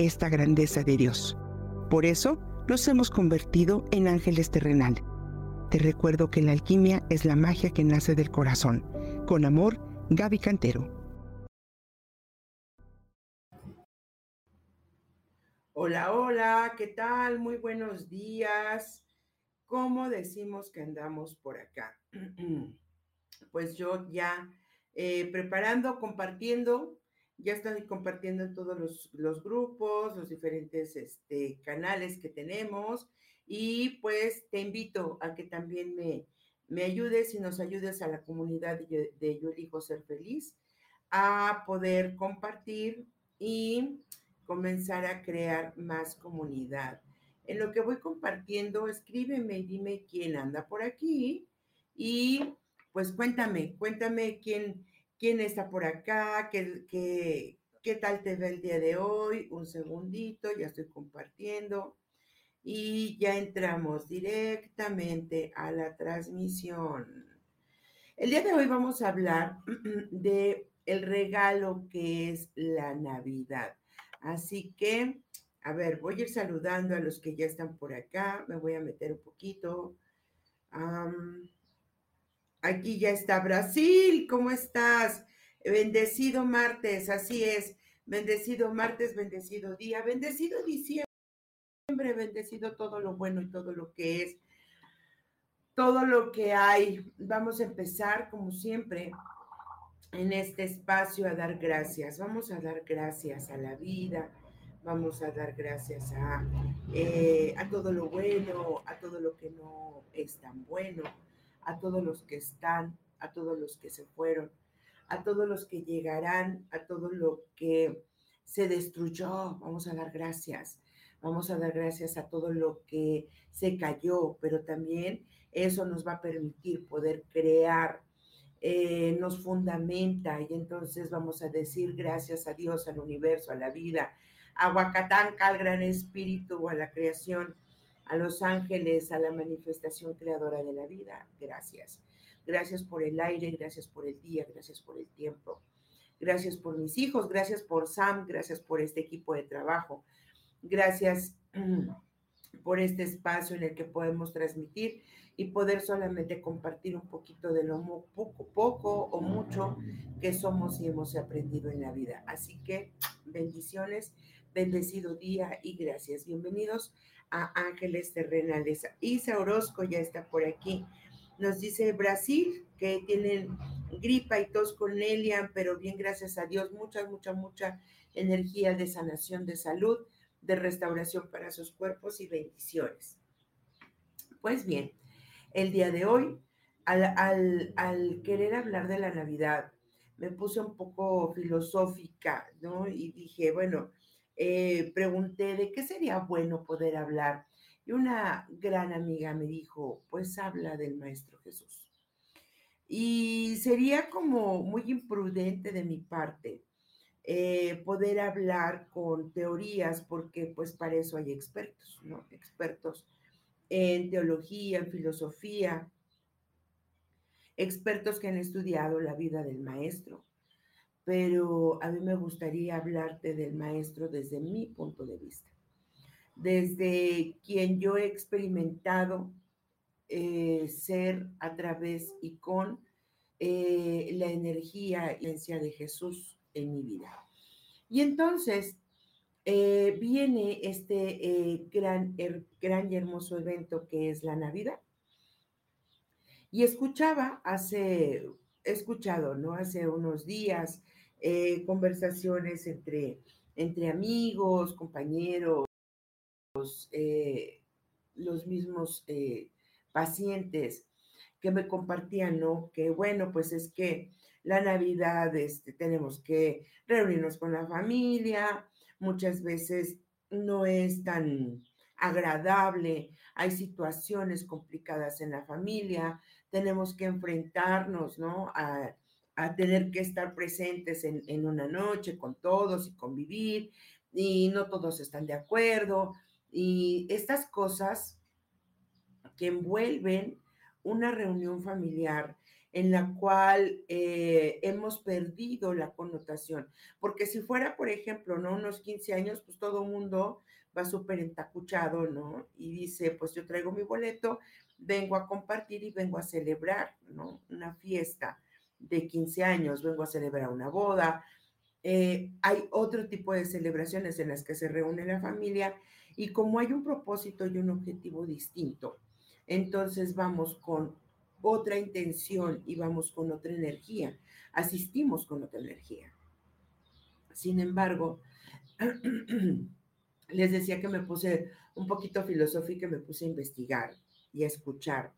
esta grandeza de Dios. Por eso nos hemos convertido en ángeles terrenal. Te recuerdo que la alquimia es la magia que nace del corazón. Con amor, Gaby Cantero. Hola, hola, ¿qué tal? Muy buenos días. ¿Cómo decimos que andamos por acá? Pues yo ya eh, preparando, compartiendo ya estoy compartiendo en todos los, grupos, los diferentes este, canales que tenemos y pues te invito a que también me, ayudes y nos ayudes a la comunidad de Yo Elijo Ser Feliz a poder compartir y comenzar a crear más comunidad. En lo que voy compartiendo, escríbeme y dime quién anda por aquí y pues cuéntame, cuéntame quién, quién está por acá, qué, qué, qué tal te ve el día de hoy. Un segundito, ya estoy compartiendo. Y ya entramos directamente a la transmisión. El día de hoy vamos a hablar de el regalo que es la Navidad. Así que, a ver, voy a ir saludando a los que ya están por acá. Me voy a meter un poquito. Aquí ya está Brasil, ¿cómo estás? Bendecido martes, así es. Bendecido martes, bendecido día, bendecido diciembre, bendecido todo lo bueno y todo lo que es, todo lo que hay. Vamos a empezar, como siempre, en este espacio a dar gracias. Vamos a dar gracias a la vida, vamos a dar gracias a, eh, a todo lo bueno, a todo lo que no es tan bueno a todos los que están, a todos los que se fueron, a todos los que llegarán, a todo lo que se destruyó. Vamos a dar gracias. Vamos a dar gracias a todo lo que se cayó, pero también eso nos va a permitir poder crear, eh, nos fundamenta y entonces vamos a decir gracias a Dios, al universo, a la vida, a Huacatanca, al gran espíritu, a la creación a los ángeles, a la manifestación creadora de la vida. Gracias. Gracias por el aire, gracias por el día, gracias por el tiempo. Gracias por mis hijos, gracias por Sam, gracias por este equipo de trabajo. Gracias por este espacio en el que podemos transmitir y poder solamente compartir un poquito de lo poco, poco o mucho que somos y hemos aprendido en la vida. Así que bendiciones, bendecido día y gracias. Bienvenidos a Ángeles Terrenales. Isa Orozco ya está por aquí. Nos dice Brasil que tienen gripa y tos con Elian, pero bien, gracias a Dios, mucha, mucha, mucha energía de sanación, de salud, de restauración para sus cuerpos y bendiciones. Pues bien, el día de hoy, al, al querer hablar de la Navidad, me puse un poco filosófica, ¿no? Y dije, bueno, eh, pregunté de qué sería bueno poder hablar. Y una gran amiga me dijo, pues habla del Maestro Jesús. Y sería como muy imprudente de mi parte eh, poder hablar con teorías, porque pues para eso hay expertos, ¿no? Expertos en teología, en filosofía, expertos que han estudiado la vida del maestro, pero a mí me gustaría hablarte del maestro desde mi punto de vista, desde quien yo he experimentado eh, ser a través y con eh, la energía y la de Jesús en mi vida. Y entonces eh, viene este gran, gran y hermoso evento que es la Navidad. Y escuchaba hace, he escuchado, ¿no? Hace unos días eh, conversaciones entre, entre amigos, compañeros, eh, los mismos eh, pacientes que me compartían, ¿no? Que bueno, pues es que la Navidad este, tenemos que reunirnos con la familia, muchas veces no es tan agradable, hay situaciones complicadas en la familia, tenemos que enfrentarnos, ¿no? A, tener que estar presentes en, una noche con todos y convivir, y no todos están de acuerdo, y estas cosas que envuelven una reunión familiar en la cual eh, hemos perdido la connotación. Porque si fuera, por ejemplo, ¿no? Unos 15 años, pues todo mundo va súper entacuchado, ¿no? Y dice, pues yo traigo mi boleto, vengo a compartir y vengo a celebrar, ¿no? Una fiesta de 15 años, vengo a celebrar una boda. Eh, hay otro tipo de celebraciones en las que se reúne la familia y como hay un propósito y un objetivo distinto, entonces vamos con otra intención y vamos con otra energía, asistimos con otra energía. Sin embargo, les decía que me puse un poquito filosófica y me puse a investigar y escuchar.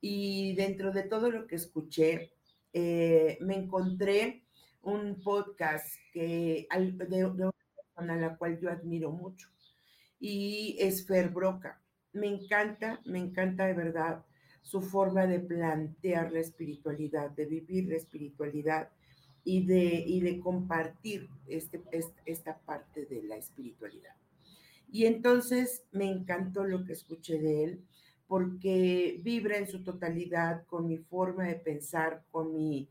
Y dentro de todo lo que escuché, eh, me encontré un podcast que, de, de, una persona a la cual yo admiro mucho y es Fer Broca. Me encanta, me encanta de verdad su forma de plantear la espiritualidad, de vivir la espiritualidad y de, y de compartir este, esta parte de la espiritualidad. Y entonces me encantó lo que escuché de él porque vibra en su totalidad con mi forma de pensar, con mi,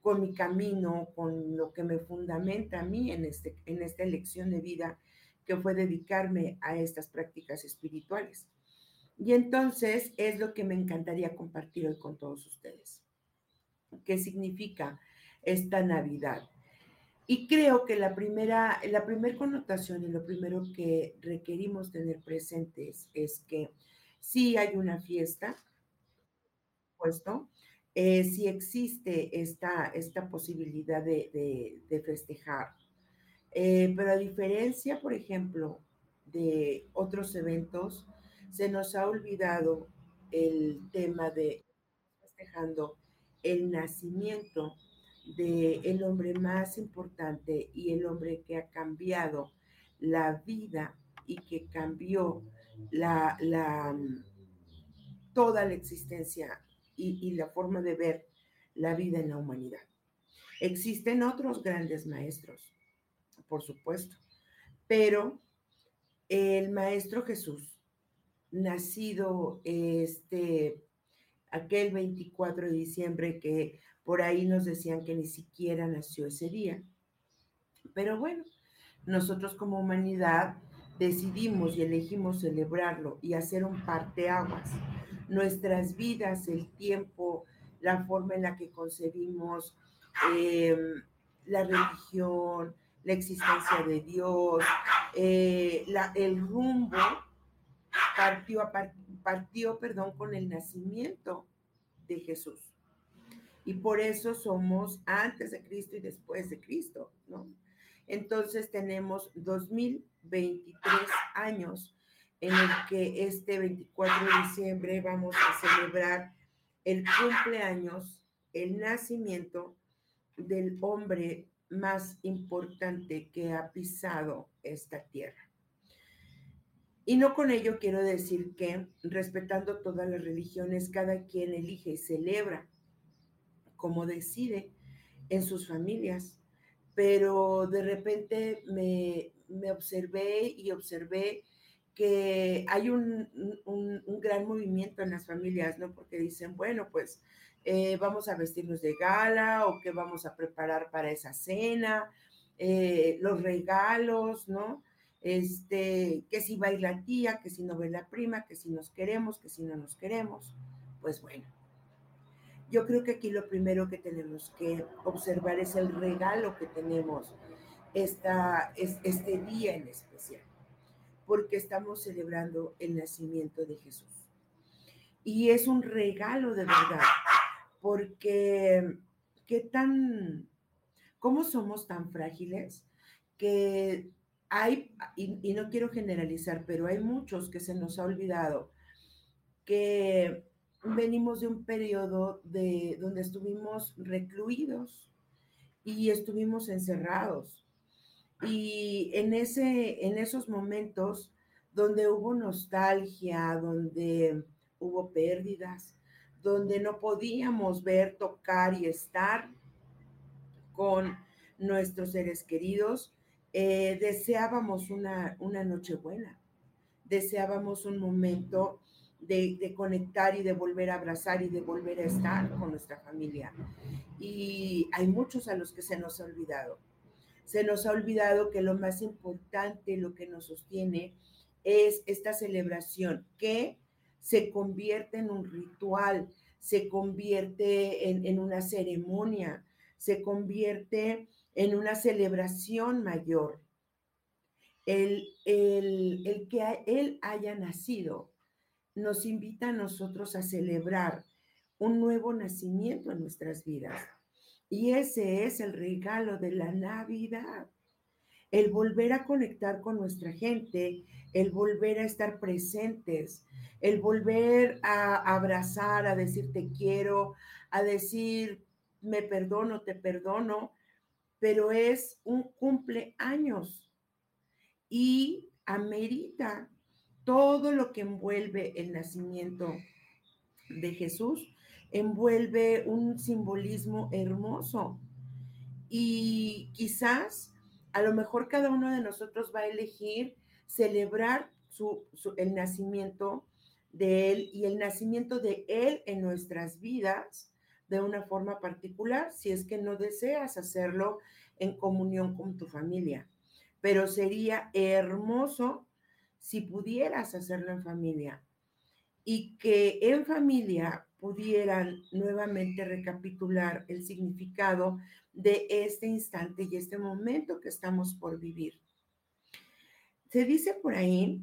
con mi camino, con lo que me fundamenta a mí en, este, en esta elección de vida que fue dedicarme a estas prácticas espirituales. Y entonces es lo que me encantaría compartir hoy con todos ustedes. ¿Qué significa esta Navidad? Y creo que la primera, la primera connotación y lo primero que requerimos tener presentes es que si hay una fiesta, puesto, eh, si existe esta, esta posibilidad de, de festejar, eh, pero a diferencia, por ejemplo, de otros eventos, se nos ha olvidado el tema de festejando el nacimiento del el hombre más importante y el hombre que ha cambiado la vida y que cambió la, la toda la existencia y, y la forma de ver la vida en la humanidad. Existen otros grandes maestros, por supuesto. Pero el Maestro Jesús, nacido este, aquel 24 de diciembre, que por ahí nos decían que ni siquiera nació ese día. Pero bueno, nosotros como humanidad decidimos y elegimos celebrarlo y hacer un parteaguas. Nuestras vidas, el tiempo, la forma en la que concebimos em, la religión, la existencia de Dios, eh, el rumbo partió, partió perdón, con el nacimiento de Jesús. Y por eso somos antes de Cristo y después de Cristo, ¿no? Entonces tenemos 2023 años en el que este 24 de diciembre vamos a celebrar el cumpleaños, el nacimiento del hombre más importante que ha pisado esta tierra. Y no con ello quiero decir que, respetando todas las religiones, cada quien elige y celebra como decide en sus familias. Pero de repente me, observé y observé que hay un, un, gran movimiento en las familias, ¿no? Porque dicen, bueno, pues eh, vamos a vestirnos de gala o qué vamos a preparar para esa cena, eh, los regalos, ¿no? Este, que si va la tía, que si no ve la prima, que si nos queremos, que si no nos queremos. Pues bueno, yo creo que aquí lo primero que tenemos que observar es el regalo que tenemos esta, es, este día en especial, porque estamos celebrando el nacimiento de Jesús. Y es un regalo de verdad porque qué tan, cómo somos tan frágiles que hay, y, no quiero generalizar, pero hay muchos que se nos ha olvidado que venimos de un periodo de donde estuvimos recluidos y estuvimos encerrados. Y en, ese, en esos momentos donde hubo nostalgia, donde hubo pérdidas, donde no podíamos ver, tocar y estar con nuestros seres queridos, eh, deseábamos una, una noche buena, deseábamos un momento de, de, conectar y de volver a abrazar y de volver a estar con nuestra familia. Y hay muchos a los que se nos ha olvidado. Se nos ha olvidado que lo más importante, lo que nos sostiene, es esta celebración que se convierte en un ritual, se convierte en, en una ceremonia, se convierte en una celebración mayor. El, el, el, que Él haya nacido nos invita a nosotros a celebrar un nuevo nacimiento en nuestras vidas. Y ese es el regalo de la Navidad. El volver a conectar con nuestra gente, el volver a estar presentes, el volver a abrazar, a decir te quiero, a decir me perdono, te perdono, pero es un cumpleaños y amerita todo lo que envuelve el nacimiento de Jesús, envuelve un simbolismo hermoso. Y quizás, a lo mejor cada uno de nosotros va a elegir celebrar su, el nacimiento de Él y el nacimiento de Él en nuestras vidas de una forma particular, si es que no deseas hacerlo en comunión con tu familia. Pero sería hermoso si pudieras hacerlo en familia y que en familia pudieran nuevamente recapitular el significado de este instante y este momento que estamos por vivir. Se dice por ahí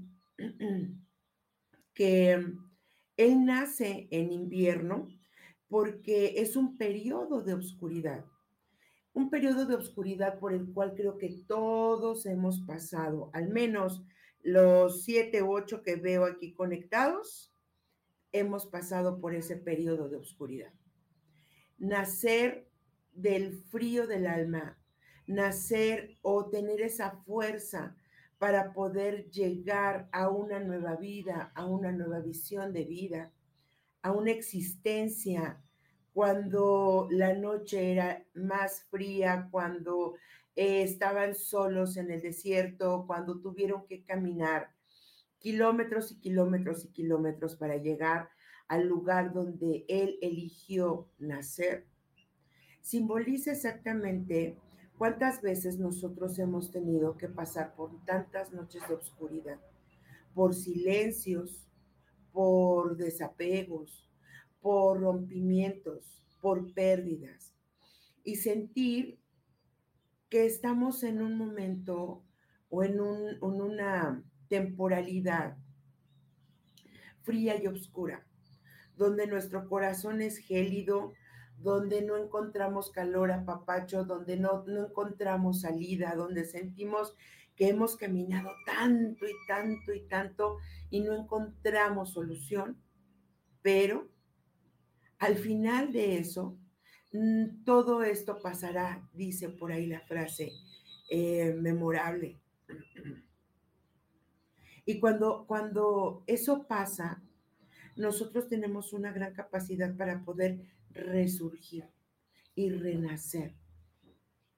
que él nace en invierno porque es un periodo de oscuridad, un periodo de oscuridad por el cual creo que todos hemos pasado, al menos los siete u ocho que veo aquí conectados, hemos pasado por ese periodo de oscuridad. Nacer del frío del alma, nacer o tener esa fuerza para poder llegar a una nueva vida, a una nueva visión de vida, a una existencia cuando la noche era más fría, cuando eh, estaban solos en el desierto, cuando tuvieron que caminar kilómetros y kilómetros y kilómetros para llegar al lugar donde él eligió nacer. Simboliza exactamente cuántas veces nosotros hemos tenido que pasar por tantas noches de oscuridad, por silencios, por desapegos, por rompimientos, por pérdidas y sentir que estamos en un momento o en, un, en una temporalidad fría y oscura, donde nuestro corazón es gélido, donde no encontramos calor a papacho, donde no, no encontramos salida, donde sentimos que hemos caminado tanto y tanto y tanto y no encontramos solución, pero al final de eso, todo esto pasará, dice por ahí la frase eh, memorable. Y cuando, cuando eso pasa, nosotros tenemos una gran capacidad para poder resurgir y renacer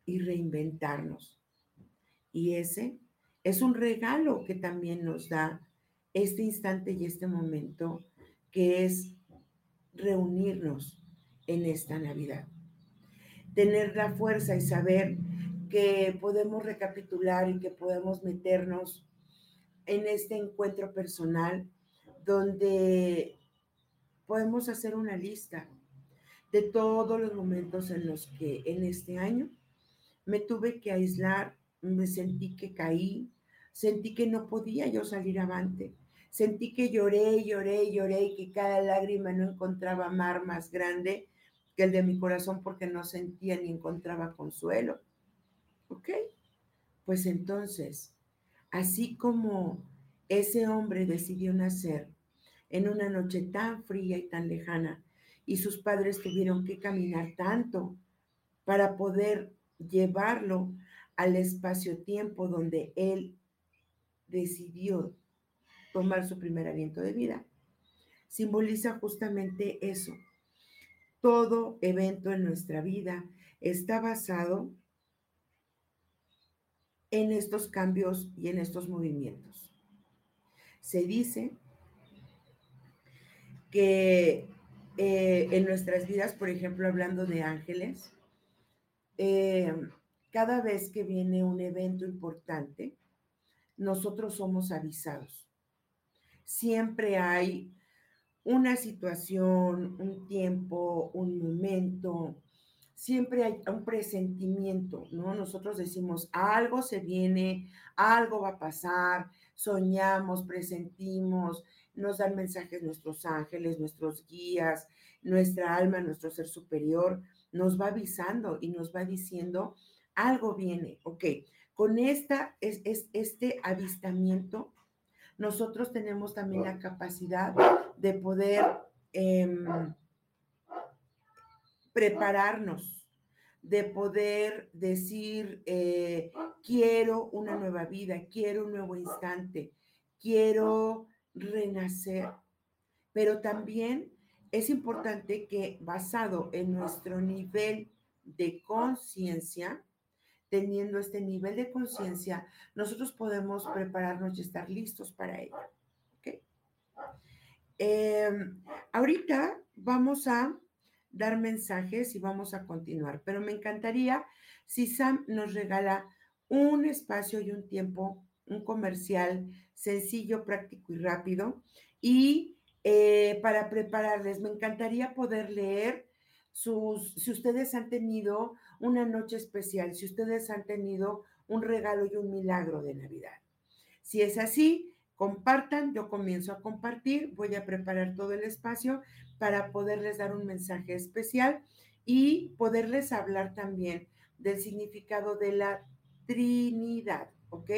y reinventarnos. Y ese es un regalo que también nos da este instante y este momento, que es reunirnos en esta Navidad. Tener la fuerza y saber que podemos recapitular y que podemos meternos en este encuentro personal donde podemos hacer una lista de todos los momentos en los que en este año me tuve que aislar, me sentí que caí, sentí que no podía yo salir avante, Sentí que lloré, lloré, lloré y que cada lágrima no encontraba mar más grande el de mi corazón porque no sentía ni encontraba consuelo. ¿Ok? Pues entonces, así como ese hombre decidió nacer en una noche tan fría y tan lejana y sus padres tuvieron que caminar tanto para poder llevarlo al espacio-tiempo donde él decidió tomar su primer aliento de vida, simboliza justamente eso. Todo evento en nuestra vida está basado en estos cambios y en estos movimientos. Se dice que eh, en nuestras vidas, por ejemplo, hablando de ángeles, eh, cada vez que viene un evento importante, nosotros somos avisados. Siempre hay una situación, un tiempo, un momento, siempre hay un presentimiento, ¿no? Nosotros decimos, algo se viene, algo va a pasar, soñamos, presentimos, nos dan mensajes nuestros ángeles, nuestros guías, nuestra alma, nuestro ser superior, nos va avisando y nos va diciendo, algo viene, ok. Con esta, es, este avistamiento, nosotros tenemos también la capacidad de poder em, prepararnos, de poder decir, eh, quiero una nueva vida, quiero un nuevo instante, quiero renacer. Pero también es importante que basado en nuestro nivel de conciencia, teniendo este nivel de conciencia, nosotros podemos prepararnos y estar listos para ello. Em, ahorita vamos a dar mensajes y vamos a continuar, pero me encantaría si Sam nos regala un espacio y un tiempo, un comercial sencillo, práctico y rápido. Y eh, para prepararles, me encantaría poder leer si ustedes han tenido una noche especial, si ustedes han tenido un regalo y un milagro de Navidad. Si es así, compartan, yo comienzo a compartir, voy a preparar todo el espacio para poderles dar un mensaje especial y poderles hablar también del significado de la Trinidad, ¿ok?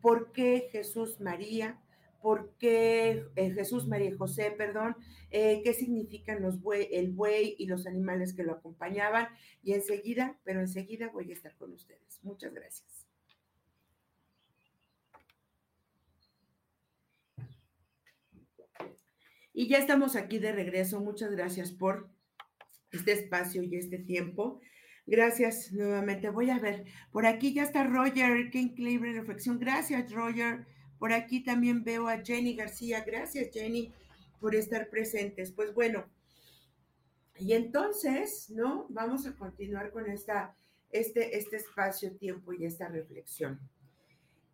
¿Por qué Jesús María? ¿Por qué eh, Jesús María y José, perdón? Eh, ¿Qué significan los buey, el buey y los animales que lo acompañaban? Y enseguida, pero enseguida voy a estar con ustedes. Muchas gracias. Y ya estamos aquí de regreso. Muchas gracias por este espacio y este tiempo. Gracias nuevamente. Voy a ver, por aquí ya está Roger, qué increíble reflexión. Gracias, Roger. Por aquí también veo a Jenny García. Gracias, Jenny, por estar presentes. Pues bueno, y entonces, ¿no? Vamos a continuar con esta, este, este espacio-tiempo y esta reflexión.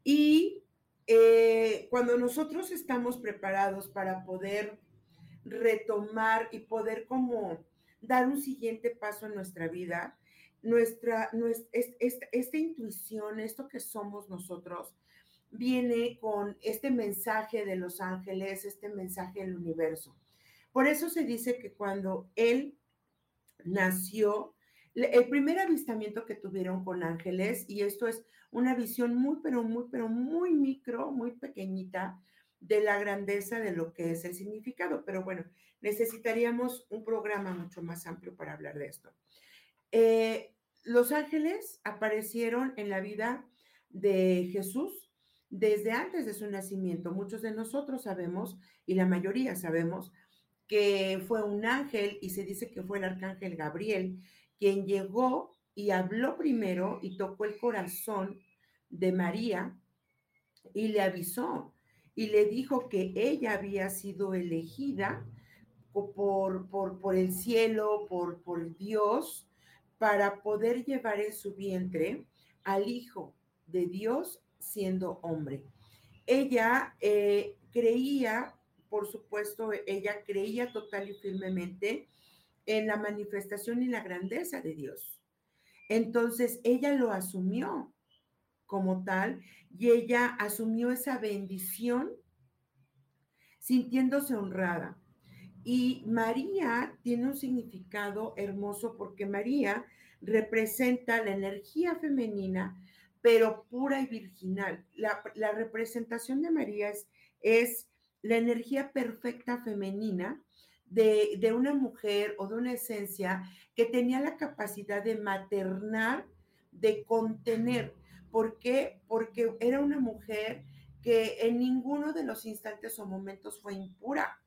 Y eh, cuando nosotros estamos preparados para poder retomar y poder como dar un siguiente paso en nuestra vida, nuestra, esta intuición, esto que somos nosotros, viene con este mensaje de los ángeles, este mensaje del universo. Por eso se dice que cuando él nació, el primer avistamiento que tuvieron con ángeles, y esto es una visión muy, pero muy, pero muy micro, muy pequeñita de la grandeza de lo que es el significado. Pero bueno, necesitaríamos un programa mucho más amplio para hablar de esto. Eh, los ángeles aparecieron en la vida de Jesús desde antes de su nacimiento. Muchos de nosotros sabemos, y la mayoría sabemos, que fue un ángel y se dice que fue el arcángel Gabriel quien llegó y habló primero y tocó el corazón de María y le avisó y le dijo que ella había sido elegida por, por, por el cielo, por, por Dios, para poder llevar en su vientre al Hijo de Dios siendo hombre. Ella eh, creía, por supuesto, ella creía total y firmemente en la manifestación y la grandeza de Dios. Entonces, ella lo asumió como tal y ella asumió esa bendición sintiéndose honrada. Y María tiene un significado hermoso porque María representa la energía femenina, pero pura y virginal. La, representación de María es, la energía perfecta femenina de, de, una mujer o de una esencia que tenía la capacidad de maternar, de contener. ¿Por qué? Porque era una mujer que en ninguno de los instantes o momentos fue impura.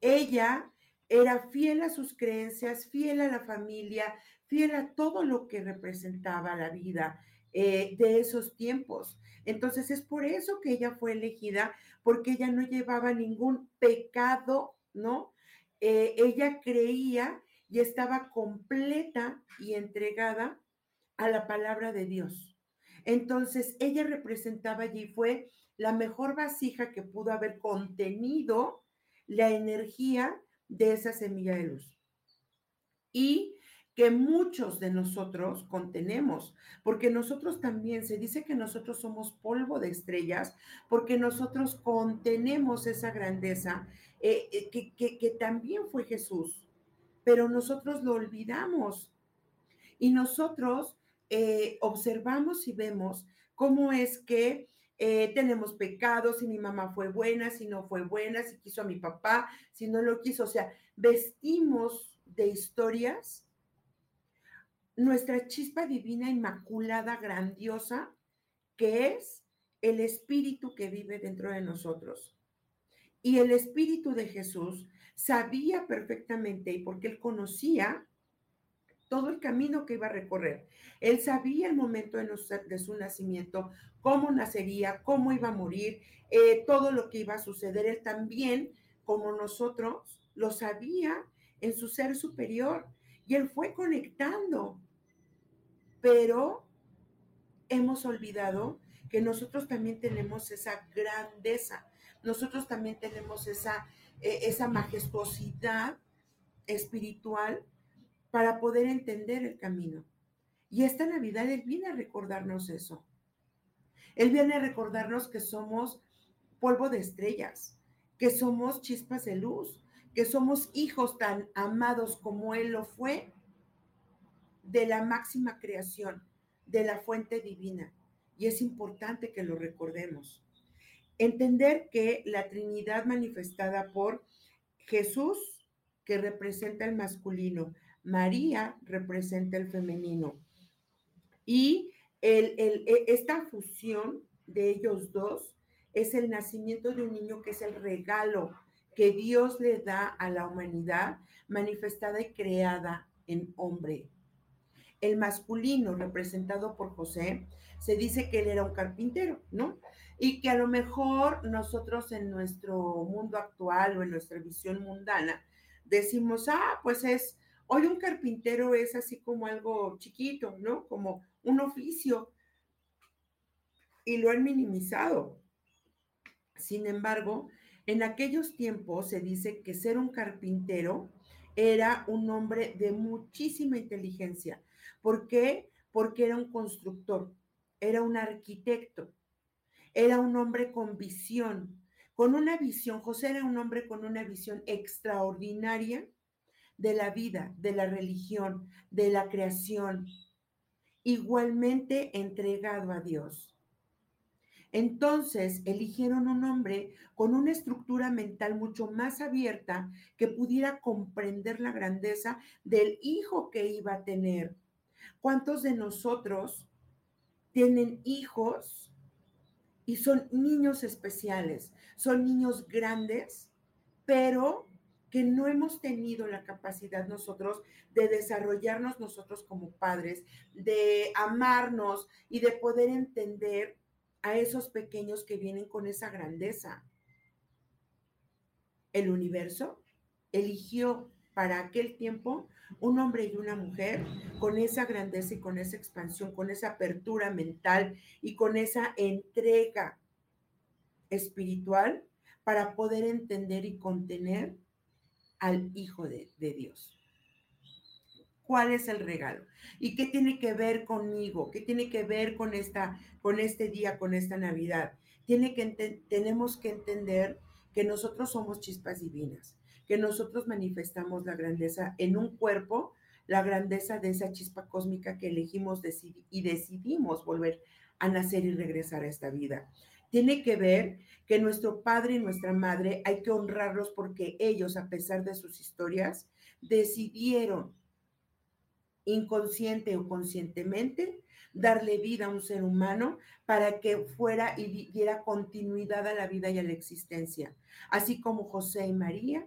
Ella era fiel a sus creencias, fiel a la familia, fiel a todo lo que representaba la vida eh, de esos tiempos. Entonces es por eso que ella fue elegida, porque ella no llevaba ningún pecado, ¿no? Eh, ella creía y estaba completa y entregada a la palabra de Dios. Entonces ella representaba allí, fue la mejor vasija que pudo haber contenido la energía de esa semilla de luz. Y que muchos de nosotros contenemos, porque nosotros también, se dice que nosotros somos polvo de estrellas, porque nosotros contenemos esa grandeza eh, eh, que, que también fue Jesús, pero nosotros lo olvidamos. Y nosotros eh, observamos y vemos cómo es que tenemos pecados, si mi mamá fue buena, si no fue buena, si quiso a mi papá, si no lo quiso. O sea, vestimos de historias nuestra chispa divina, inmaculada, grandiosa, que es el espíritu que vive dentro de nosotros. Y el espíritu de Jesús sabía perfectamente, y porque él conocía todo el camino que iba a recorrer. Él sabía el momento de, su nacimiento, cómo nacería, cómo iba a morir, eh, todo lo que iba a suceder. Él también, como nosotros, lo sabía en su ser superior. Y él fue conectando. Pero hemos olvidado que nosotros también tenemos esa grandeza. Nosotros también tenemos esa, eh, esa majestuosidad espiritual para poder entender el camino. Y esta Navidad Él viene a recordarnos eso. Él viene a recordarnos que somos polvo de estrellas, que somos chispas de luz, que somos hijos tan amados como Él lo fue de la máxima creación, de la fuente divina. Y es importante que lo recordemos. Entender que la Trinidad manifestada por Jesús, que representa el masculino, María representa el femenino. Y el, e, esta fusión de ellos dos es el nacimiento de un niño que es el regalo que Dios le da a la humanidad manifestada y creada en hombre. El masculino representado por José, se dice que él era un carpintero, ¿no? Y que a lo mejor nosotros en nuestro mundo actual o en nuestra visión mundana decimos, ah, pues es, hoy un carpintero es así como algo chiquito, ¿no? Como un oficio. Y lo han minimizado. Sin embargo, en aquellos tiempos se dice que ser un carpintero era un hombre de muchísima inteligencia. ¿Por qué? Porque era un constructor, era un arquitecto, era un hombre con visión, con una visión. José era un hombre con una visión extraordinaria de la vida, de la religión, de la creación, igualmente entregado a Dios. Entonces eligieron un hombre con una estructura mental mucho más abierta que pudiera comprender la grandeza del hijo que iba a tener. ¿Cuántos de nosotros tienen hijos y son niños especiales? Son niños grandes, pero que no hemos tenido la capacidad nosotros de desarrollarnos nosotros como padres, de amarnos y de poder entender a esos pequeños que vienen con esa grandeza. El universo eligió para aquel tiempo un hombre y una mujer con esa grandeza y con esa expansión, con esa apertura mental y con esa entrega espiritual para poder entender y contener al Hijo de, Dios. Cuál es el regalo y qué tiene que ver conmigo, qué tiene que ver con esta con este día, con esta Navidad. Tiene que tenemos que entender que nosotros somos chispas divinas, que nosotros manifestamos la grandeza en un cuerpo, la grandeza de esa chispa cósmica que elegimos y decidimos volver a nacer y regresar a esta vida. Tiene que ver que nuestro padre y nuestra madre hay que honrarlos porque ellos, a pesar de sus historias, decidieron inconsciente o conscientemente, darle vida a un ser humano para que fuera y diera continuidad a la vida y a la existencia. Así como José y María,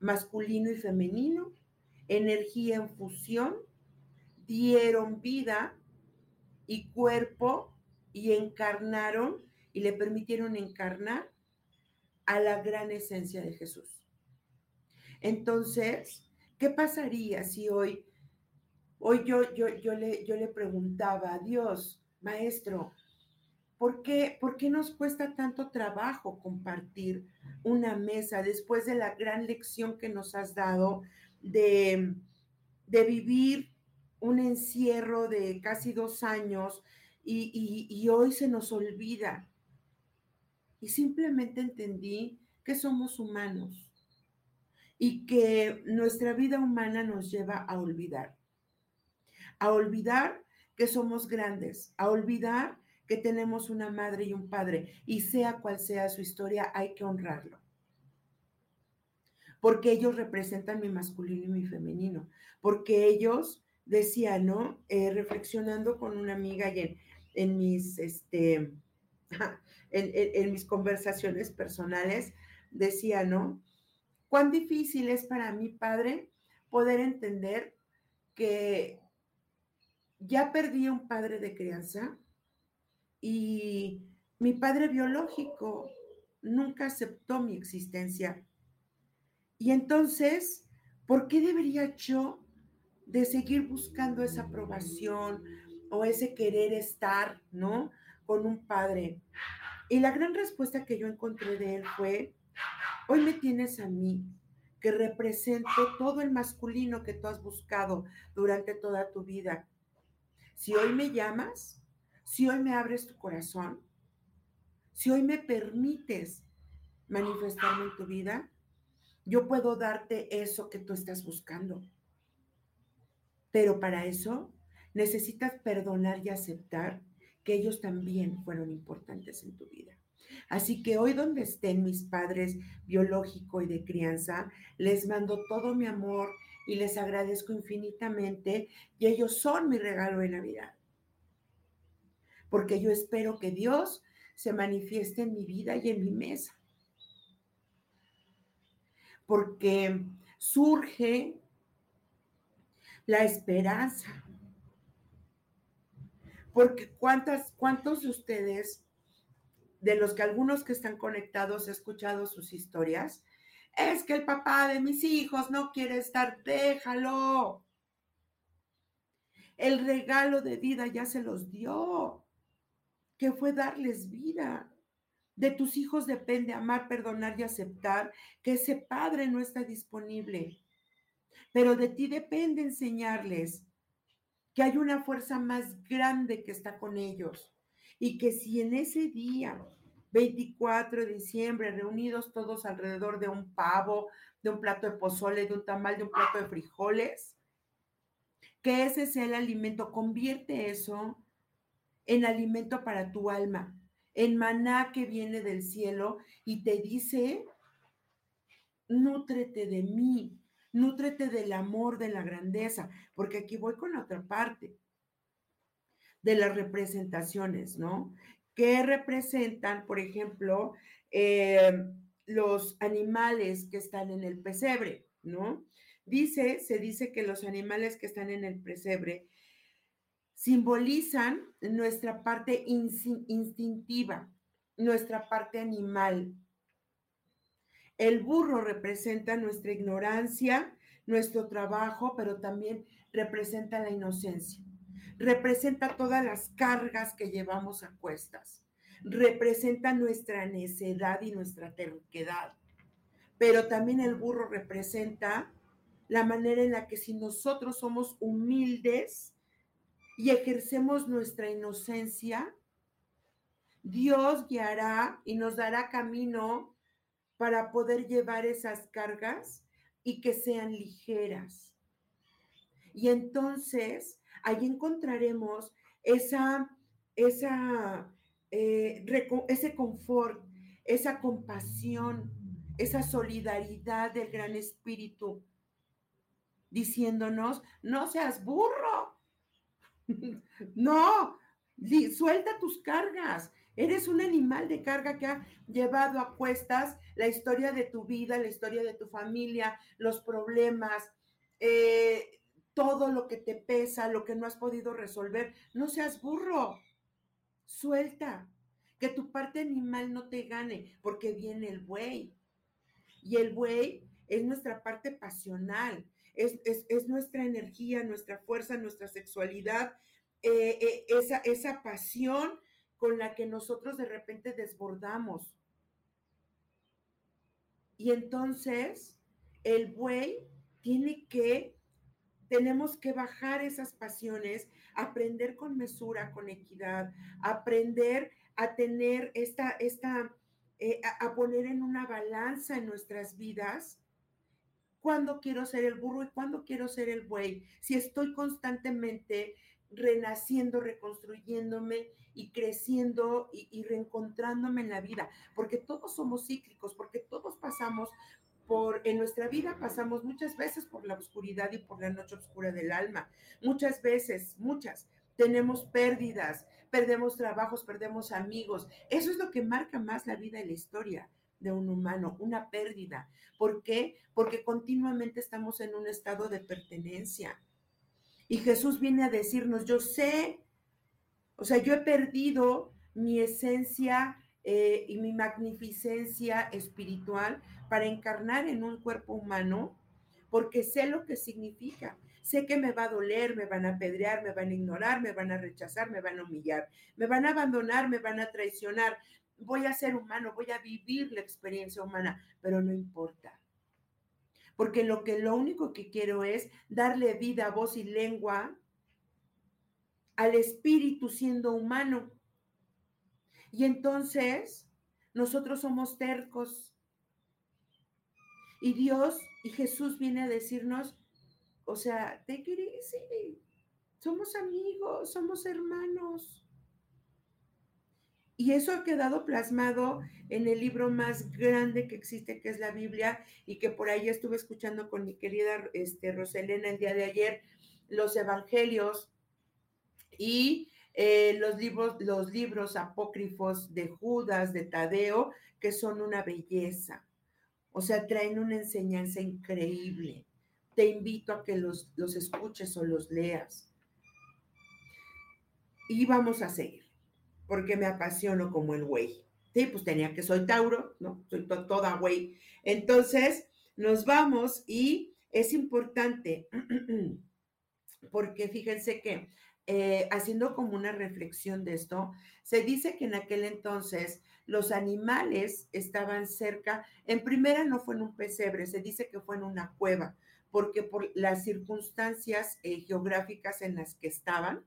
masculino y femenino, energía en fusión, dieron vida y cuerpo y encarnaron y le permitieron encarnar a la gran esencia de Jesús. Entonces, ¿qué pasaría si hoy, hoy yo, yo, yo, le, yo le preguntaba a Dios, maestro, ¿por qué, ¿por qué nos cuesta tanto trabajo compartir una mesa después de la gran lección que nos has dado de, de vivir un encierro de casi dos años y, y, hoy se nos olvida? Y simplemente entendí que somos humanos y que nuestra vida humana nos lleva a olvidar. A olvidar que somos grandes, a olvidar que tenemos una madre y un padre, y sea cual sea su historia, hay que honrarlo. Porque ellos representan mi masculino y mi femenino, porque ellos, decía, ¿no? Eh, reflexionando con una amiga y en, mis, este, en mis conversaciones personales, decía, ¿no? cuán difícil es para mi padre, poder entender que ya perdí un padre de crianza y mi padre biológico nunca aceptó mi existencia. Y entonces, ¿por qué debería yo de seguir buscando esa aprobación o ese querer estar, ¿no? Con un padre. Y la gran respuesta que yo encontré de él fue, Hoy me tienes a mí, que represento todo el masculino que tú has buscado durante toda tu vida. Si hoy me llamas, si hoy me abres tu corazón, si hoy me permites manifestarme en tu vida, yo puedo darte eso que tú estás buscando. Pero para eso necesitas perdonar y aceptar que ellos también fueron importantes en tu vida. Así que hoy donde estén mis padres biológico y de crianza, les mando todo mi amor y les agradezco infinitamente y ellos son mi regalo de Navidad. Porque yo espero que Dios se manifieste en mi vida y en mi mesa. Porque surge la esperanza. Porque cuántas, cuántos de ustedes de los que algunos que están conectados he escuchado sus historias, es que el papá de mis hijos no quiere estar, déjalo. El regalo de vida ya se los dio, que fue darles vida. De tus hijos depende amar, perdonar y aceptar que ese padre no está disponible. Pero de ti depende enseñarles que hay una fuerza más grande que está con ellos y que si en ese día, 24 de diciembre, reunidos todos alrededor de un pavo, de un plato de pozole, de un tamal, de un plato de frijoles, que ese sea el alimento, convierte eso en alimento para tu alma, en maná que viene del cielo y te dice, nútrete de mí, nútrete del amor, de la grandeza, porque aquí voy con otra parte de las representaciones, ¿no? Que representan, por ejemplo, eh, los animales que están en el pesebre, ¿no? Dice, se dice que los animales que están en el pesebre simbolizan nuestra parte instintiva, nuestra parte animal. El burro representa nuestra ignorancia, nuestro trabajo, pero también representa la inocencia. Representa todas las cargas que llevamos a cuestas, representa nuestra necedad y nuestra terquedad, pero también el burro representa la manera en la que si nosotros somos humildes y ejercemos nuestra inocencia, Dios guiará y nos dará camino para poder llevar esas cargas y que sean ligeras. Y entonces Allí encontraremos esa, esa, eh, ese confort, esa compasión, esa solidaridad del gran espíritu, diciéndonos, no seas burro, no, suelta tus cargas. Eres un animal de carga que ha llevado a cuestas la historia de tu vida, la historia de tu familia, los problemas, eh, todo lo que te pesa, lo que no has podido resolver. No seas burro. Suelta. Que tu parte animal no te gane, porque viene el buey. Y el buey es nuestra parte pasional, es, nuestra energía, nuestra fuerza, nuestra sexualidad, eh, eh, esa, esa pasión con la que nosotros de repente desbordamos. Y entonces el buey tiene que, tenemos que bajar esas pasiones, aprender con mesura, con equidad, aprender a tener esta, esta, eh, a poner en una balanza en nuestras vidas cuándo quiero ser el burro y cuándo quiero ser el buey. Si estoy constantemente renaciendo, reconstruyéndome y creciendo y, reencontrándome en la vida, porque todos somos cíclicos, porque todos pasamos por, en nuestra vida pasamos muchas veces por la oscuridad y por la noche oscura del alma, muchas veces, muchas. Tenemos pérdidas, perdemos trabajos, perdemos amigos. Eso es lo que marca más la vida y la historia de un humano, una pérdida. ¿Por qué? Porque continuamente estamos en un estado de pertenencia y Jesús viene a decirnos, yo sé, o sea, yo he perdido mi esencia eh, y mi magnificencia espiritual para encarnar en un cuerpo humano, porque sé lo que significa. Sé que me va a doler, me van a apedrear, me van a ignorar, me van a rechazar, me van a humillar, me van a abandonar, me van a traicionar. Voy a ser humano, voy a vivir la experiencia humana, pero no importa porque lo que lo único que quiero es darle vida, voz y lengua al espíritu siendo humano. Y entonces nosotros somos tercos. Y Dios y Jesús viene a decirnos, o sea, te querés, somos amigos, somos hermanos. Y eso ha quedado plasmado en el libro más grande que existe, que es la Biblia, y que por ahí estuve escuchando con mi querida este, Roselena el día de ayer, los evangelios y eh, los, libros, los libros apócrifos de Judas, de Tadeo, que son una belleza. O sea, traen una enseñanza increíble. Te invito a que los, los escuches o los leas. Y vamos a seguir porque me apasiono como el güey. Sí, pues tenía que soy Tauro, ¿no? Soy toda güey. Entonces, nos vamos y es importante, porque fíjense que eh, haciendo como una reflexión de esto, se dice que en aquel entonces los animales estaban cerca, en primera no fue en un pesebre, se dice que fue en una cueva, porque por las circunstancias eh, geográficas en las que estaban,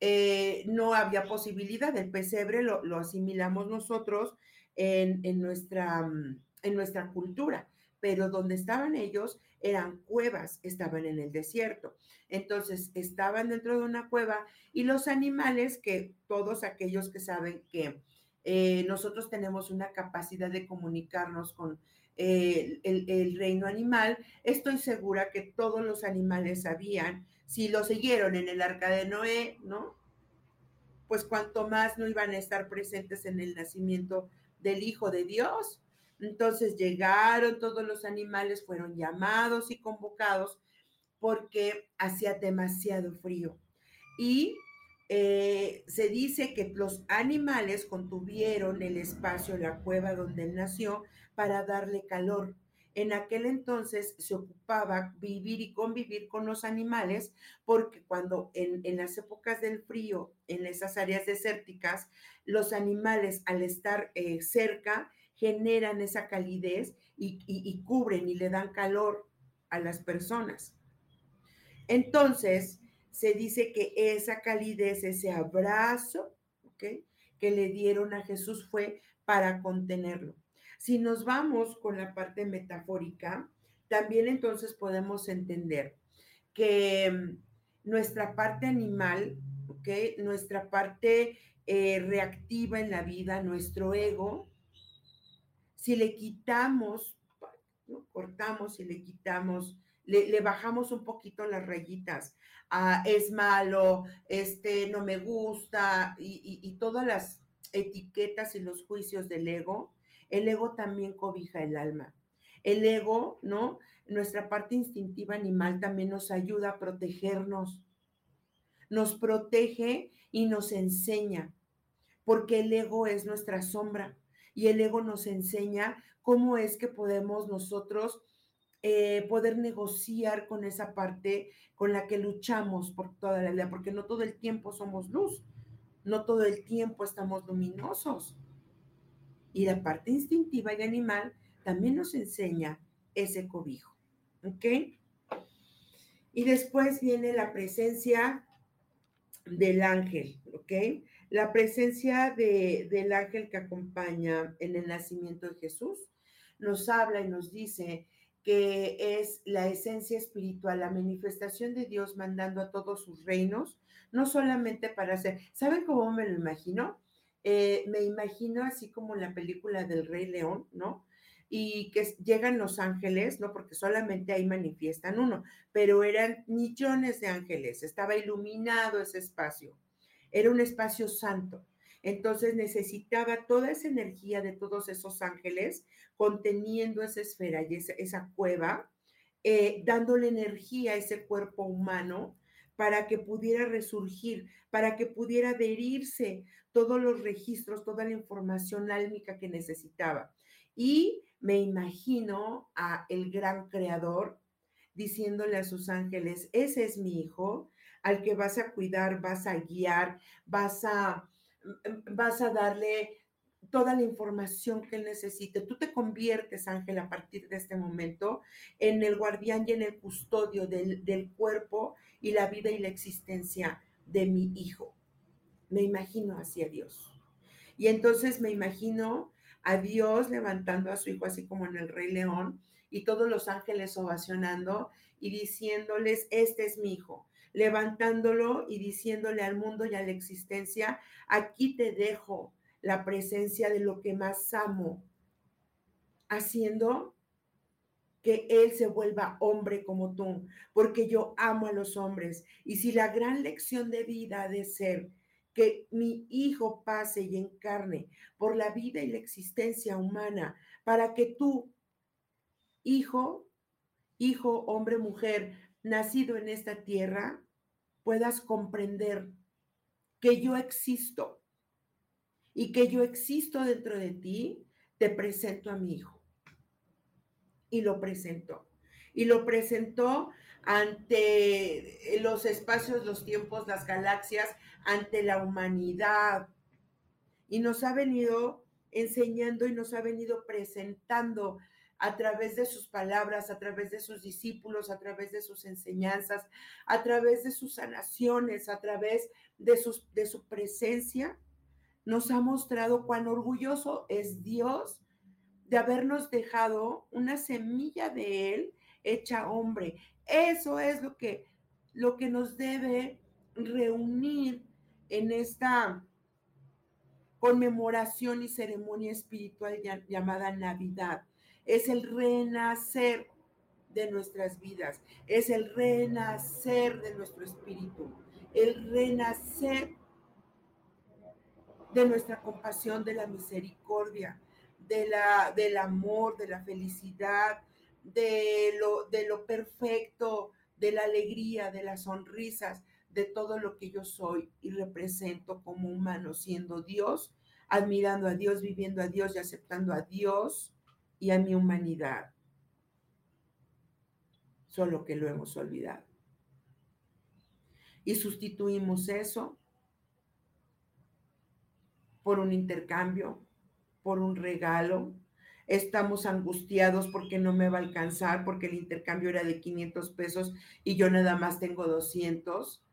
eh, no había posibilidad. El pesebre lo, asimilamos nosotros en, nuestra, mm, en nuestra cultura, pero donde estaban ellos eran cuevas, estaban en el desierto. Entonces, estaban dentro de una cueva y los animales, que todos aquellos que saben que eh, nosotros tenemos una capacidad de comunicarnos con el, el, reino animal, estoy segura que todos los animales sabían si lo siguieron en el arca de Noé, ¿no? Pues cuanto más no iban a estar presentes en el nacimiento del Hijo de Dios. Entonces llegaron todos los animales, fueron llamados y convocados porque hacía demasiado frío. Y eh, se dice que los animales contuvieron el espacio, la cueva donde él nació, para darle calor. En aquel entonces se ocupaba vivir y convivir con los animales porque cuando en, las épocas del frío, en esas áreas desérticas, los animales al estar eh, cerca generan esa calidez y, cubren y le dan calor a las personas. Entonces, se dice que esa calidez, ese abrazo que le dieron a Jesús fue para contenerlo. Si nos vamos con la parte metafórica, también entonces podemos entender que mm, nuestra parte animal, nuestra parte eh, reactiva en la vida, nuestro ego, si le quitamos, cortamos y le quitamos le, bajamos un poquito las rayitas. Es malo, este, no me gusta, y todas las etiquetas y los juicios del ego, el ego también cobija el alma. El ego, ¿no? Nuestra parte instintiva animal también nos ayuda a protegernos. Nos protege y nos enseña, porque el ego es nuestra sombra y el ego nos enseña cómo es que podemos nosotros eh, poder negociar con esa parte con la que luchamos por toda la vida, porque no todo el tiempo somos luz, no todo el tiempo estamos luminosos. Y la parte instintiva y animal también nos enseña ese cobijo. ¿Ok? Y después viene la presencia del ángel, ¿ok? La presencia de, del ángel que acompaña en el nacimiento de Jesús nos habla y nos dice que es la esencia espiritual, la manifestación de Dios mandando a todos sus reinos, no solamente para hacer, ¿saben cómo me lo imagino? Eh, me imagino así como la película del Rey León, ¿no? Y que llegan los ángeles, ¿no? Porque solamente ahí manifiestan uno, pero eran millones de ángeles, estaba iluminado ese espacio, era un espacio santo. Entonces necesitaba toda esa energía de todos esos ángeles conteniendo esa esfera y esa, cueva, eh, dándole energía a ese cuerpo humano para que pudiera resurgir, para que pudiera adherirse todos los registros, toda la información álmica que necesitaba. Y me imagino a el gran creador diciéndole a sus ángeles, ese es mi hijo, al que vas a cuidar, vas a guiar, vas a, vas a darle toda la información que él necesite. Tú te conviertes, Ángel, a partir de este momento, en el guardián y en el custodio del, del cuerpo y la vida y la existencia de mi hijo. Me imagino así a Dios. Y entonces me imagino a Dios levantando a su hijo, así como en el Rey León, y todos los ángeles ovacionando y diciéndoles, este es mi hijo, levantándolo y diciéndole al mundo y a la existencia, aquí te dejo, la presencia de lo que más amo, haciendo que Él se vuelva hombre como tú, porque yo amo a los hombres. Y si la gran lección de vida ha de ser que mi hijo pase y encarne por la vida y la existencia humana, para que tú, hijo, hijo, hombre, mujer, nacido en esta tierra, puedas comprender que yo existo y que yo existo dentro de ti, te presento a mi hijo. Y lo presentó. Y lo presentó ante los espacios, los tiempos, las galaxias, ante la humanidad. Y nos ha venido enseñando y nos ha venido presentando a través de sus palabras, a través de sus discípulos, a través de sus enseñanzas, a través de sus sanaciones, a través de, de su presencia, nos ha mostrado cuán orgulloso es Dios de habernos dejado una semilla de Él hecha hombre. Eso es lo que, lo que nos debe reunir en esta conmemoración y ceremonia espiritual llamada Navidad. Es el renacer de nuestras vidas, es el renacer de nuestro espíritu, el renacer de nuestra compasión, de la misericordia, de la, del amor, de la felicidad, de lo, de lo perfecto, de la alegría, de las sonrisas, de todo lo que yo soy y represento como humano, siendo Dios, admirando a Dios, viviendo a Dios y aceptando a Dios y a mi humanidad. Solo que lo hemos olvidado. Y sustituimos eso por un intercambio, por un regalo. Estamos angustiados porque no me va a alcanzar, porque el intercambio era de 500 pesos y yo nada más tengo 200.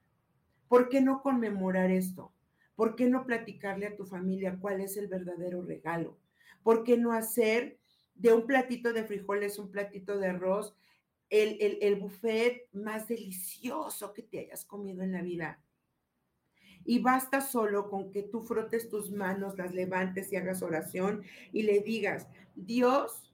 ¿Por qué no conmemorar esto? ¿Por qué no platicarle a tu familia cuál es el verdadero regalo? ¿Por qué no hacer de un platito de frijoles, un platito de arroz, el, el, el buffet más delicioso que te hayas comido en la vida? Y basta solo con que tú frotes tus manos, las levantes y hagas oración y le digas, Dios,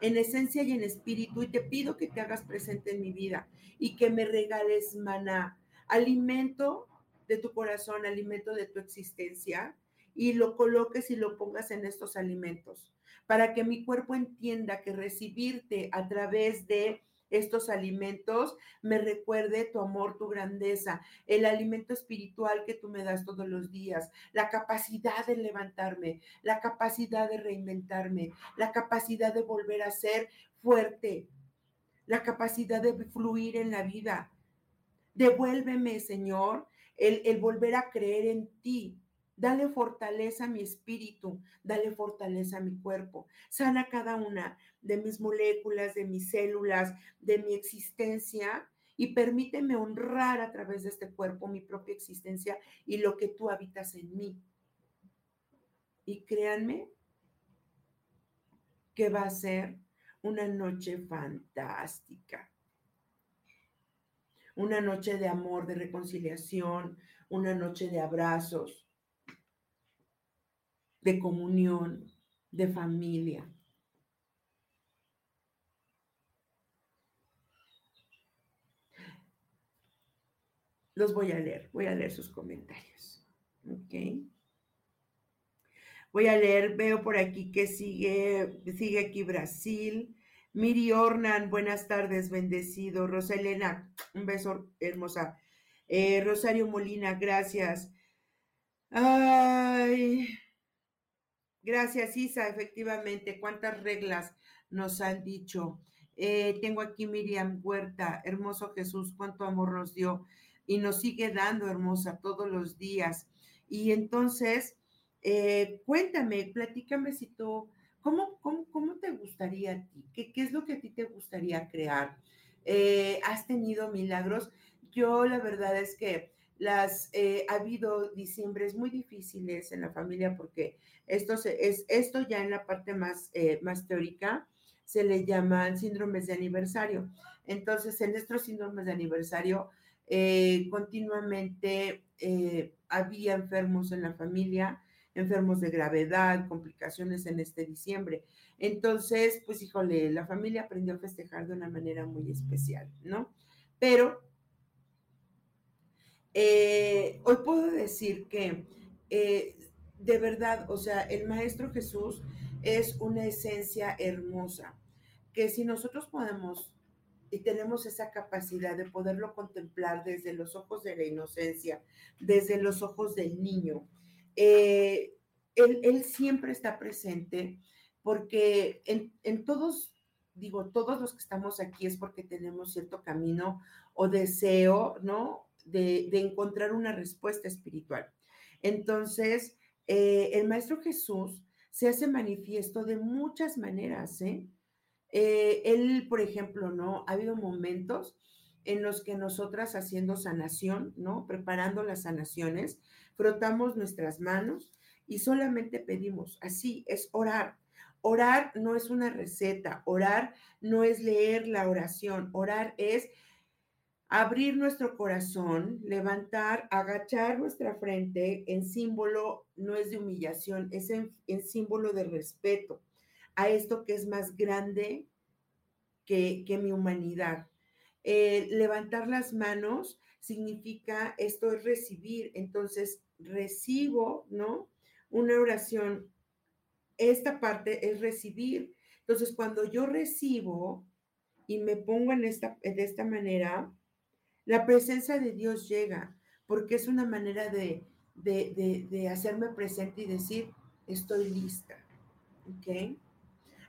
en esencia y en espíritu, y te pido que te hagas presente en mi vida y que me regales maná, alimento de tu corazón, alimento de tu existencia, y lo coloques y lo pongas en estos alimentos, para que mi cuerpo entienda que recibirte a través de estos alimentos me recuerde tu amor, tu grandeza, el alimento espiritual que tú me das todos los días, la capacidad de levantarme, la capacidad de reinventarme, la capacidad de volver a ser fuerte, la capacidad de fluir en la vida. Devuélveme, Señor, el, el volver a creer en ti, Dale fortaleza a mi espíritu, dale fortaleza a mi cuerpo. Sana cada una de mis moléculas, de mis células, de mi existencia y permíteme honrar a través de este cuerpo mi propia existencia y lo que tú habitas en mí. Y créanme que va a ser una noche fantástica. Una noche de amor, de reconciliación, una noche de abrazos, de comunión, de familia. Los voy a leer, voy a leer sus comentarios. Ok. Voy a leer, veo por aquí que sigue, sigue aquí Brasil. Miri Ornan, buenas tardes, bendecido. Rosa Elena, un beso hermosa. Eh, Rosario Molina, gracias. Ay, Gracias, Isa. Efectivamente, cuántas reglas nos han dicho. Eh, tengo aquí Miriam Huerta, hermoso Jesús, cuánto amor nos dio y nos sigue dando, hermosa, todos los días. Y entonces, eh, cuéntame, platícame si tú, ¿cómo, cómo, te gustaría a ti? ¿Qué, ¿Qué, es lo que a ti te gustaría crear? Eh, ¿Has tenido milagros? Yo la verdad es que las, ha habido diciembres muy difíciles en la familia porque esto, es, esto ya en la parte más, eh, más teórica se le llaman síndromes de aniversario. Entonces, en estos síndromes de aniversario, eh, continuamente eh, había enfermos en la familia, enfermos de gravedad, complicaciones en este diciembre. Entonces, pues híjole, la familia aprendió a festejar de una manera muy especial, ¿no? Pero hoy puedo decir que de verdad, o sea, el Maestro Jesús es una esencia hermosa, que si nosotros podemos y tenemos esa capacidad de poderlo contemplar desde los ojos de la inocencia, desde los ojos del niño, eh, él, siempre está presente porque en, todos, digo, todos los que estamos aquí es porque tenemos cierto camino o deseo, ¿no? De, encontrar una respuesta espiritual. Entonces, eh, el Maestro Jesús se hace manifiesto de muchas maneras. ¿eh? ¿eh? él, por ejemplo, ¿no? Ha habido momentos en los que nosotras haciendo sanación, ¿no? Preparando las sanaciones, frotamos nuestras manos y solamente pedimos, así es orar. Orar no es una receta, orar no es leer la oración, orar es abrir nuestro corazón, levantar, agachar nuestra frente en símbolo, no es de humillación, es en, símbolo de respeto a esto que es más grande que, mi humanidad. Eh, levantar las manos significa, esto es recibir, entonces recibo, ¿no? Una oración, esta parte es recibir. Entonces, cuando yo recibo y me pongo en esta, de esta manera, la presencia de Dios llega porque es una manera de, hacerme presente y decir, estoy lista. ¿Ok?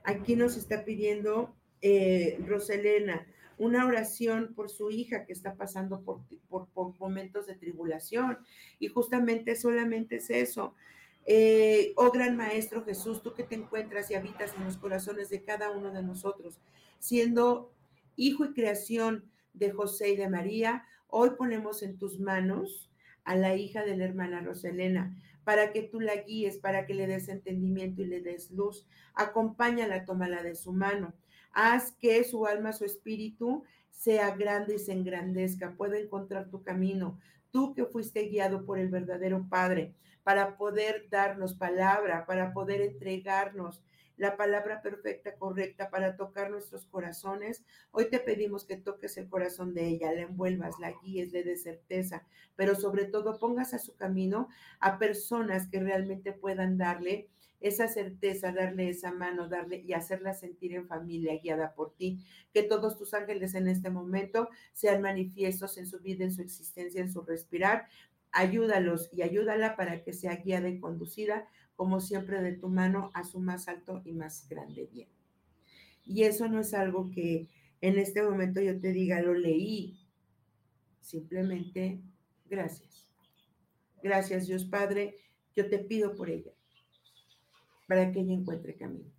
Aquí nos está pidiendo eh, Roselena una oración por su hija que está pasando por, por, momentos de tribulación. Y justamente solamente es eso. Eh, oh gran Maestro Jesús, tú que te encuentras y habitas en los corazones de cada uno de nosotros, siendo hijo y creación de José y de María, hoy ponemos en tus manos a la hija de la hermana Roselena, para que tú la guíes, para que le des entendimiento y le des luz. Acompáñala, tómala de su mano. Haz que su alma, su espíritu sea grande y se engrandezca, pueda encontrar tu camino. Tú que fuiste guiado por el verdadero Padre, para poder darnos palabra, para poder entregarnos la palabra perfecta, correcta para tocar nuestros corazones. Hoy te pedimos que toques el corazón de ella, la envuelvas, la guíes, le des certeza, pero sobre todo pongas a su camino a personas que realmente puedan darle esa certeza, darle esa mano, darle y hacerla sentir en familia guiada por ti. Que todos tus ángeles en este momento sean manifiestos en su vida, en su existencia, en su respirar. Ayúdalos y ayúdala para que sea guiada y conducida, como siempre, de tu mano a su más alto y más grande bien. Y eso no es algo que en este momento yo te diga, lo leí. Simplemente, gracias. Gracias, Dios Padre. Yo te pido por ella para que ella encuentre camino.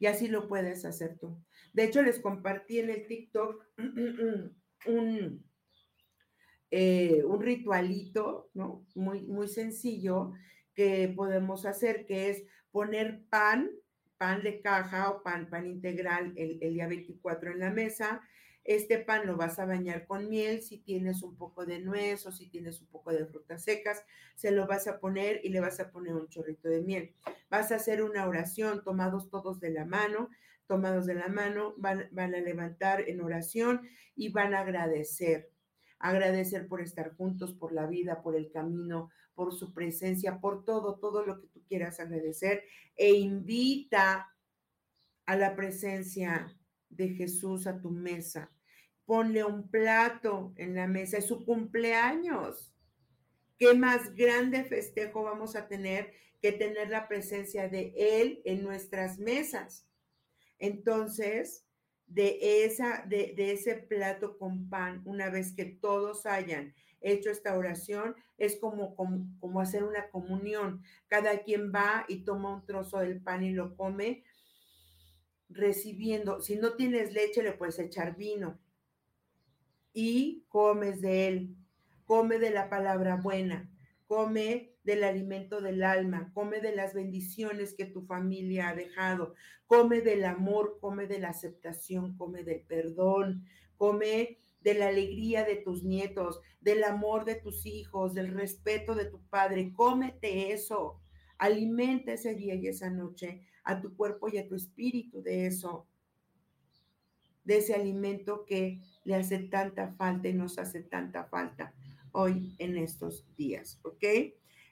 Y así lo puedes hacer tú. De hecho, les compartí en el TikTok un, eh, un ritualito, ¿no? Muy, muy sencillo que podemos hacer, que es poner pan, pan de caja o pan, pan integral el, el día 24 en la mesa, este pan lo vas a bañar con miel, si tienes un poco de nuez o si tienes un poco de frutas secas, se lo vas a poner y le vas a poner un chorrito de miel. Vas a hacer una oración, tomados todos de la mano, tomados de la mano, van, van a levantar en oración y van a agradecer. Agradecer por estar juntos, por la vida, por el camino, por su presencia, por todo, todo lo que tú quieras agradecer e invita a la presencia de Jesús a tu mesa ponle un plato en la mesa, es su cumpleaños. ¿Qué más grande festejo vamos a tener que tener la presencia de Él en nuestras mesas? Entonces, de, esa, de, ese plato con pan, una vez que todos hayan hecho esta oración, es como, como, como hacer una comunión. Cada quien va y toma un trozo del pan y lo come recibiendo. Si no tienes leche, le puedes echar vino y comes de él. Come de la palabra buena, come del alimento del alma, come de las bendiciones que tu familia ha dejado, come del amor, come de la aceptación, come del perdón, come de la alegría de tus nietos, del amor de tus hijos, del respeto de tu padre. Cómete eso. Alimenta ese día y esa noche a tu cuerpo y a tu espíritu de eso, de ese alimento que le hace tanta falta y nos hace tanta falta hoy en estos días, ¿ok?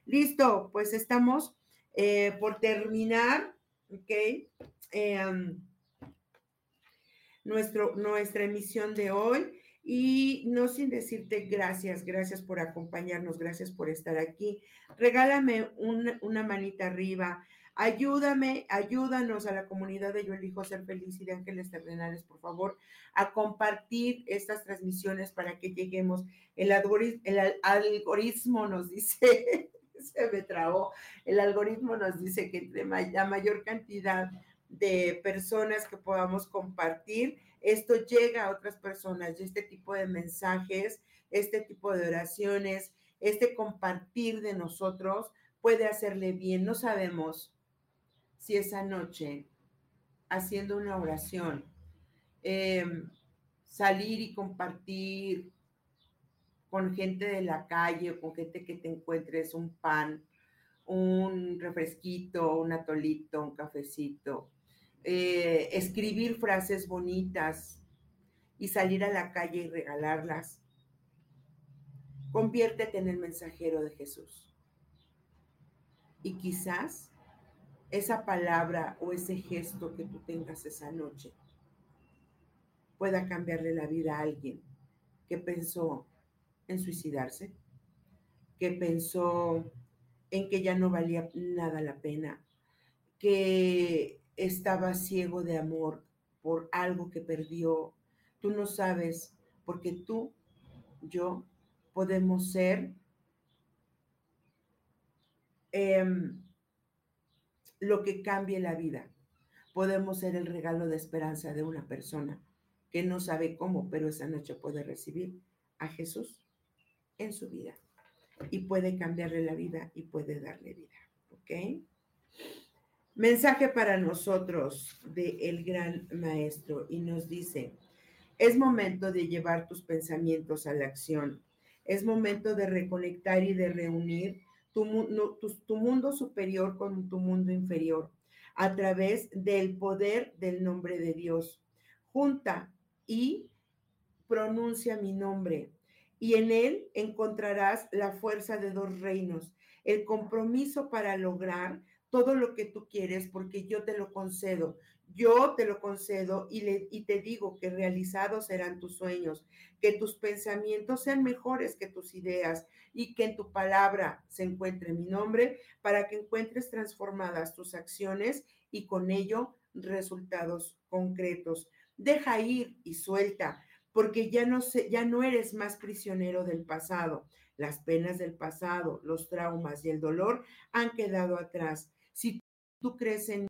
Listo, pues estamos eh, por terminar, ¿ok? Em, nuestro, nuestra emisión de hoy y no sin decirte gracias, gracias por acompañarnos, gracias por estar aquí. Regálame una manita arriba, Ayúdame, ayúdanos a la comunidad de Yo Elijo Ser Feliz y de Ángeles Terrenales, por favor, a compartir estas transmisiones para que lleguemos. El algoritmo, nos dice, se me trabó, el algoritmo nos dice que la mayor cantidad de personas que podamos compartir, esto llega a otras personas y este tipo de mensajes, este tipo de oraciones, este compartir de nosotros puede hacerle bien. No sabemos si esa noche, haciendo una oración, em, salir y compartir con gente de la calle o con gente que te encuentres un pan, un refresquito, un atolito, un cafecito, eh, escribir frases bonitas y salir a la calle y regalarlas. Conviértete en el mensajero de Jesús. Y quizás esa palabra o ese gesto que tú tengas esa noche pueda cambiarle la vida a alguien que pensó en suicidarse, que pensó en que ya no valía nada la pena, que estaba ciego de amor por algo que perdió. Tú no sabes, porque tú, yo, podemos ser em, lo que cambie la vida. Podemos ser el regalo de esperanza de una persona que no sabe cómo, pero esa noche puede recibir a Jesús en su vida y puede cambiarle la vida y puede darle vida. ¿Ok? Mensaje para nosotros de el gran maestro y nos dice, es momento de llevar tus pensamientos a la acción. Es momento de reconectar y de reunir tu, mundo superior con tu mundo inferior. a través del poder del nombre de Dios. Junta y pronuncia mi nombre y en él encontrarás la fuerza de dos reinos, el compromiso para lograr todo lo que tú quieres, porque yo te lo concedo. Yo te lo concedo y, le, y te digo que realizados serán tus sueños, que tus pensamientos sean mejores que tus ideas y que en tu palabra se encuentre mi nombre para que encuentres transformadas tus acciones y con ello resultados concretos. Deja ir y suelta, porque ya no, sé, ya no eres más prisionero del pasado. Las penas del pasado, los traumas y el dolor han quedado atrás. Si tú crees en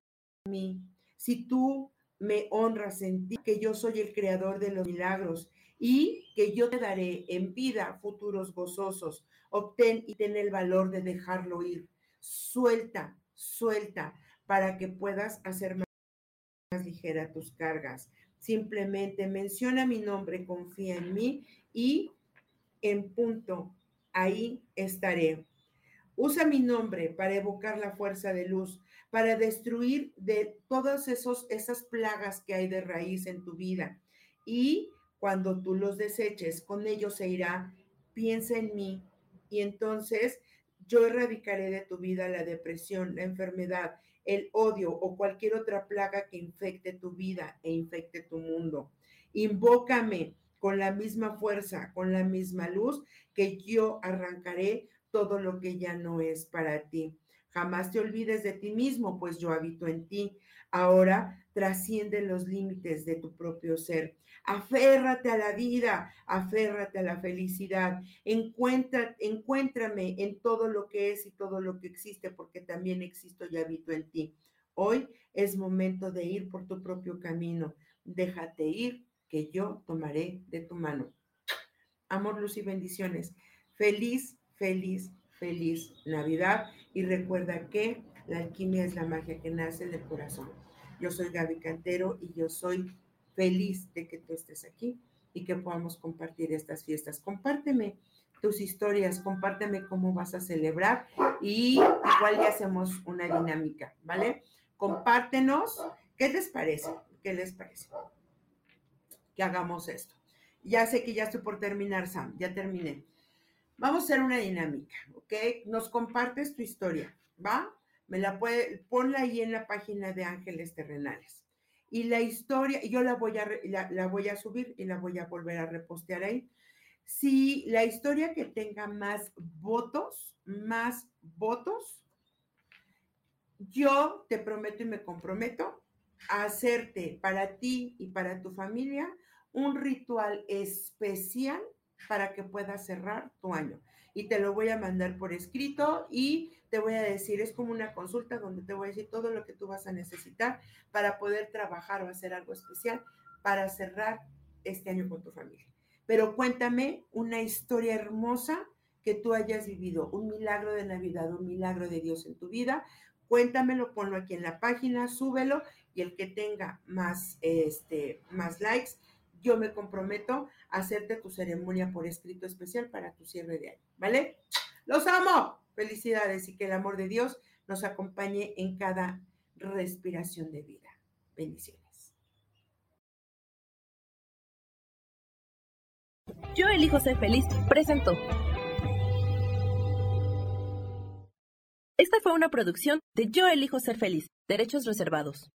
mí, si tú me honras en ti, que yo soy el creador de los milagros y que yo te daré en vida futuros gozosos. Obtén y ten el valor de dejarlo ir. Suelta, suelta, para que puedas hacer más, más ligera tus cargas. Simplemente menciona mi nombre, confía en mí y en punto, ahí estaré. Usa mi nombre para evocar la fuerza de luz, para destruir de todas esos, esas plagas que hay de raíz en tu vida. Y cuando tú los deseches, con ellos se irá. Piensa en mí y entonces yo erradicaré de tu vida la depresión, la enfermedad, el odio o cualquier otra plaga que infecte tu vida e infecte tu mundo. Invócame con la misma fuerza, con la misma luz, que yo arrancaré todo lo que ya no es para ti. Jamás te olvides de ti mismo, pues yo habito en ti. Ahora trasciende los límites de tu propio ser. Aférrate a la vida, aférrate a la felicidad. Encuéntrame en todo lo que es y todo lo que existe, porque también existo y habito en ti. Hoy es momento de ir por tu propio camino. Déjate ir, que yo tomaré de tu mano. Amor, luz y bendiciones. Feliz, feliz, feliz Navidad y recuerda que la alquimia es la magia que nace del corazón. Yo soy Gaby Cantero y yo soy feliz de que tú estés aquí y que podamos compartir estas fiestas. Compárteme tus historias, compárteme cómo vas a celebrar y igual ya hacemos una dinámica, ¿vale? Compártenos, ¿qué les parece? ¿Qué les parece? Que hagamos esto. Ya sé que ya estoy por terminar, Sam, ya terminé. Vamos a hacer una dinámica, ¿ok? Nos compartes tu historia, ¿va? Me la puede, ponla ahí en la página de Ángeles Terrenales. Y la historia, yo la voy a, la, la voy a subir y la voy a volver a repostear ahí. Si la historia que tenga más votos, más votos, yo te prometo y me comprometo a hacerte para ti y para tu familia un ritual especial para que puedas cerrar tu año. Y te lo voy a mandar por escrito y te voy a decir, es como una consulta donde te voy a decir todo lo que tú vas a necesitar para poder trabajar o hacer algo especial para cerrar este año con tu familia. Pero cuéntame una historia hermosa que tú hayas vivido, un milagro de Navidad, un milagro de Dios en tu vida. Cuéntamelo, ponlo aquí en la página, súbelo y el que tenga más, este, más likes, yo me comprometo a hacerte tu ceremonia por escrito especial para tu cierre de año, ¿vale? Los amo. Felicidades y que el amor de Dios nos acompañe en cada respiración de vida. Bendiciones. Yo elijo ser feliz, presentó. Esta fue una producción de Yo elijo ser feliz, derechos reservados.